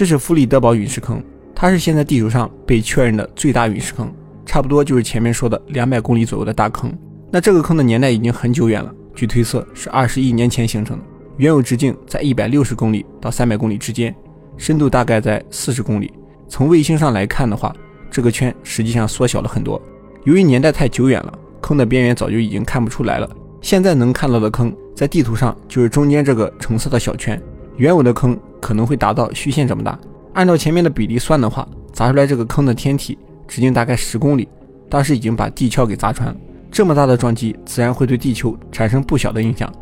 这是弗里德堡陨石坑，它是现在地球上被确认的最大陨石坑，差不多就是前面说的两百公里左右的大坑。那这个坑的年代已经很久远了，据推测是二十亿年前形成的，原有直径在一百六十公里到三百公里之间，深度大概在四十公里。从卫星上来看的话，这个圈实际上缩小了很多。由于年代太久远了，坑的边缘早就已经看不出来了。现在能看到的坑，在地图上就是中间这个橙色的小圈。原有的坑可能会达到虚线这么大。按照前面的比例算的话，砸出来这个坑的天体直径大概十公里，当时已经把地壳给砸穿了。这么大的撞击，自然会对地球产生不小的影响。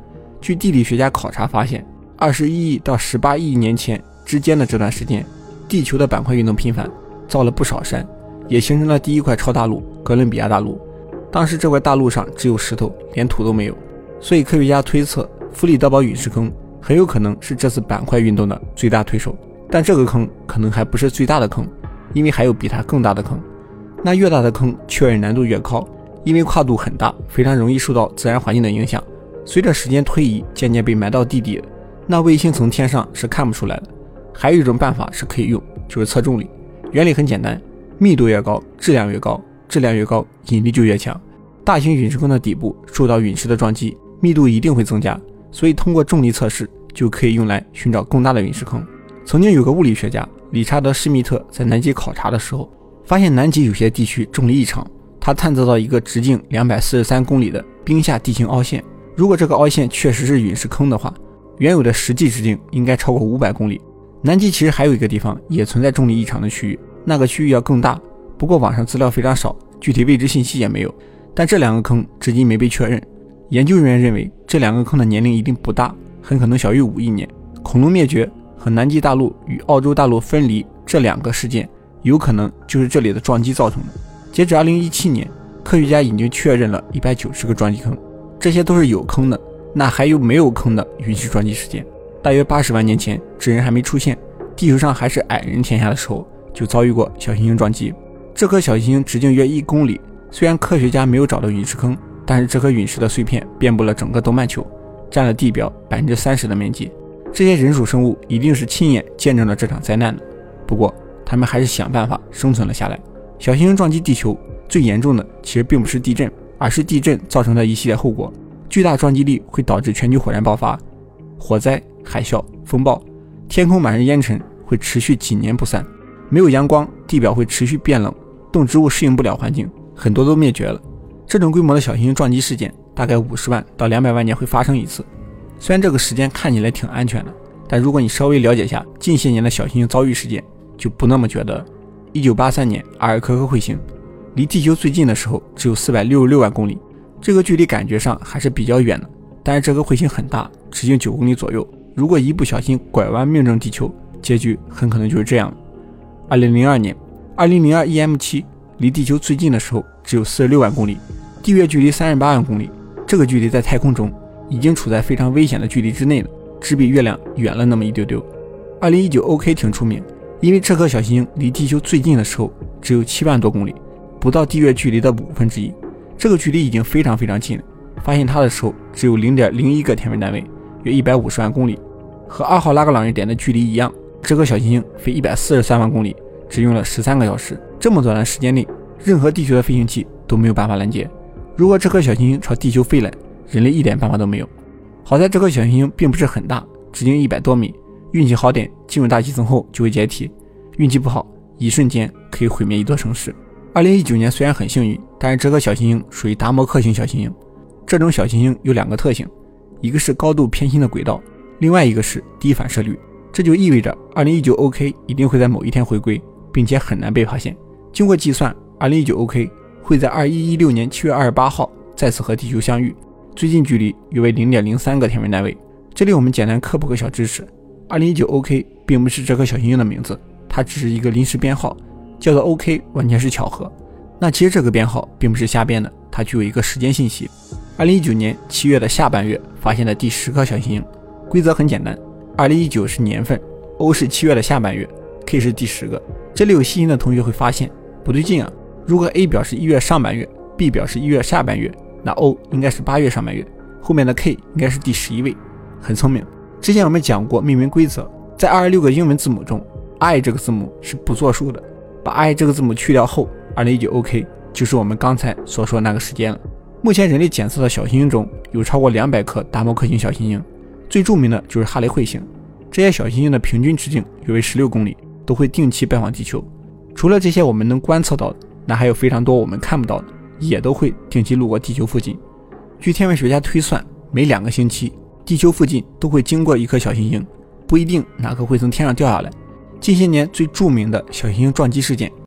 据地理学家考察发现，二十一亿到十八亿年前之间的这段时间，地球的板块运动频繁，造了不少山，也形成了第一块超大陆——哥伦比亚大陆。当时这块大陆上只有石头，连土都没有，所以科学家推测弗里德堡陨石坑很有可能是这次板块运动的最大推手。但这个坑可能还不是最大的坑，因为还有比它更大的坑。那越大的坑确认难度越高。因为跨度很大，非常容易受到自然环境的影响。随着时间推移，渐渐被埋到地底，那卫星从天上是看不出来的。还有一种办法是可以用，就是测重力。原理很简单，密度越高，质量越高，质量越高，引力就越强。大型陨石坑的底部受到陨石的撞击，密度一定会增加。所以通过重力测试就可以用来寻找更大的陨石坑。曾经有个物理学家理查德·施密特在南极考察的时候，发现南极有些地区重力异常。他探测到一个直径两百四十三公里的冰下地形凹陷。如果这个凹陷确实是陨石坑的话，原有的实际直径应该超过五百公里。南极其实还有一个地方也存在重力异常的区域，那个区域要更大，不过网上资料非常少，具体位置信息也没有。但这两个坑至今没被确认。研究人员认为这两个坑的年龄一定不大，很可能小于五亿年。恐龙灭绝和南极大陆与澳洲大陆分离这两个事件，有可能就是这里的撞击造成的。截止二零一七年，科学家已经确认了一百九十个撞击坑，这些都是有坑的。那还有没有坑的陨石撞击事件？大约八十万年前，智人还没出现，地球上还是矮人天下的时候，就遭遇过小行星撞击。这颗小行星直径约一公里，虽然科学家没有找到陨石坑，但是这颗陨石的碎片遍布了整个东半球，占了地表百分之三十的面积。这些人属生物一定是亲眼见证了这场灾难的。不过，他们还是想办法生存了下来。小行星撞击地球最严重的其实并不是地震，而是地震造成的一系列后果。巨大撞击力会导致全球火山爆发、火灾、海啸、风暴，天空满是烟尘，会持续几年不散。没有阳光，地表会持续变冷，动植物适应不了环境，很多都灭绝了。这种规模的小行星撞击事件，大概五十万到两百万年会发生一次。虽然这个时间看起来挺安全的，但如果你稍微了解下近些年的小行星遭遇事件，就不那么觉得。一九八三年，阿尔科科彗星离地球最近的时候只有四百六十六万公里，这个距离感觉上还是比较远的。但是这颗彗星很大，直径九公里左右，如果一不小心拐弯命中地球，结局很可能就是这样。二零零二年，二零零二 EM 七离地球最近的时候只有四十六万公里，地月距离三十八万公里，这个距离在太空中已经处在非常危险的距离之内了，只比月亮远了那么一丢丢。二零一九 OK 挺出名。因为这颗小行星离地球最近的时候只有七万多公里，不到地月距离的五分之一，这个距离已经非常非常近了。发现它的时候只有零点零一个天文单位，约一百五十万公里，和二号拉格朗日点的距离一样。这颗小行星飞一百四十三万公里，只用了十三个小时。这么短的时间内，任何地球的飞行器都没有办法拦截。如果这颗小行星朝地球飞来，人类一点办法都没有。好在这颗小行星并不是很大，直径一百多米。运气好点，进入大气层后就会解体；运气不好，一瞬间可以毁灭一座城市。二零一九年虽然很幸运，但是这颗小行星属于达摩克星小行星。这种小行星有两个特性，一个是高度偏心的轨道，另外一个是低反射率。这就意味着二零一九 OK 一定会在某一天回归，并且很难被发现。经过计算，二零一九 OK 会在二一一六年七月二十八号再次和地球相遇，最近距离约为零点零三个天文单位。这里我们简单科普个小知识。二零一九 OK 并不是这颗小行星的名字，它只是一个临时编号，叫做 OK 完全是巧合。那其实这个编号并不是瞎编的，它具有一个时间信息。二零一九年七月的下半月发现的第十颗小行星，规则很简单，二零一九是年份，O 是七月的下半月，K 是第十个。这里有细心的同学会发现不对劲啊，如果 A 表示一月上半月，B 表示一月下半月，那 O 应该是八月上半月，后面的 K 应该是第十一位，很聪明。之前我们讲过命名规则，在二十六个英文字母中 I 这个字母是不作数的，把 I 这个字母去掉后，2019 OK 就是我们刚才所说那个时间了。目前人类检测的小行星中有超过两百颗达摩克星小行星，最著名的就是哈雷彗星。这些小行星的平均直径约为十六公里，都会定期拜访地球。除了这些我们能观测到的，那还有非常多我们看不到的，也都会定期路过地球附近。据天文学家推算，每两个星期，地球附近都会经过一颗小行星，不一定哪颗会从天上掉下来。近些年最著名的小行星撞击事件，